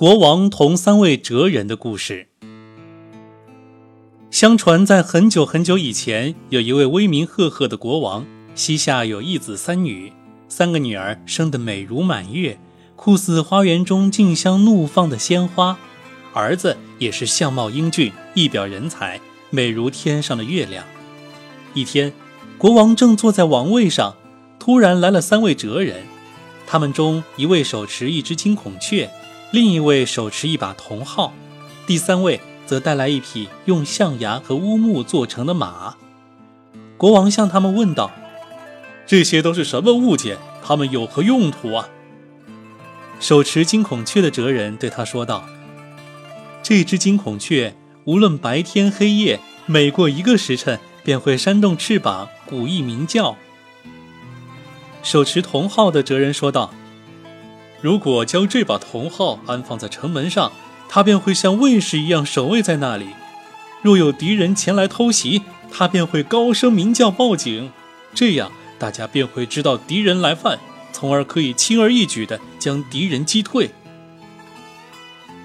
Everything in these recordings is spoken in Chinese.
国王同三位哲人的故事。相传，在很久很久以前，有一位威名赫赫的国王，膝下有一子三女，三个女儿生得美如满月，酷似花园中竞相怒放的鲜花；儿子也是相貌英俊，一表人才，美如天上的月亮。一天，国王正坐在王位上，突然来了三位哲人，他们中一位手持一只金孔雀。另一位手持一把铜号，第三位则带来一匹用象牙和乌木做成的马。国王向他们问道：“这些都是什么物件？它们有何用途啊？”手持金孔雀的哲人对他说道：“这只金孔雀无论白天黑夜，每过一个时辰便会扇动翅膀，鼓翼鸣叫。”手持铜号的哲人说道。如果将这把铜号安放在城门上，它便会像卫士一样守卫在那里。若有敌人前来偷袭，它便会高声鸣叫报警，这样大家便会知道敌人来犯，从而可以轻而易举地将敌人击退。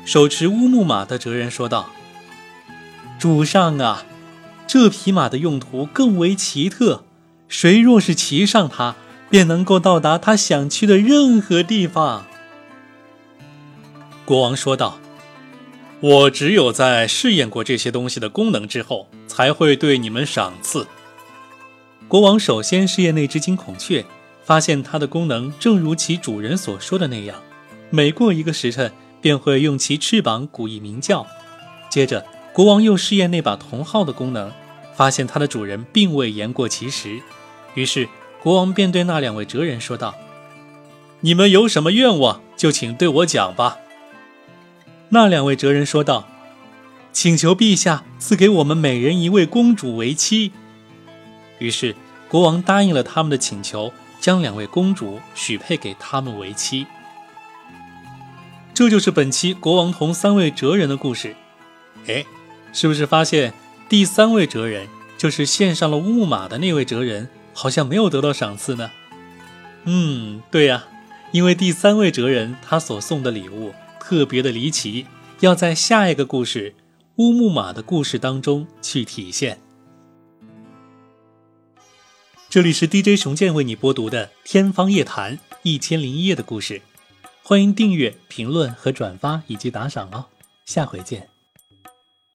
手持乌木马的哲人说道：“主上啊，这匹马的用途更为奇特，谁若是骑上它，便能够到达他想去的任何地方。国王说道：“我只有在试验过这些东西的功能之后，才会对你们赏赐。”国王首先试验那只金孔雀，发现它的功能正如其主人所说的那样，每过一个时辰便会用其翅膀鼓一鸣叫。接着，国王又试验那把铜号的功能，发现它的主人并未言过其实，于是。国王便对那两位哲人说道：“你们有什么愿望，就请对我讲吧。”那两位哲人说道：“请求陛下赐给我们每人一位公主为妻。”于是国王答应了他们的请求，将两位公主许配给他们为妻。这就是本期国王同三位哲人的故事。哎，是不是发现第三位哲人就是献上了木马的那位哲人？好像没有得到赏赐呢。嗯，对呀，因为第三位哲人他所送的礼物特别的离奇，要在下一个故事《乌木马的故事》当中去体现。这里是 DJ 熊健为你播读的《天方夜谭》一千零一夜的故事，欢迎订阅、评论和转发以及打赏哦，下回见。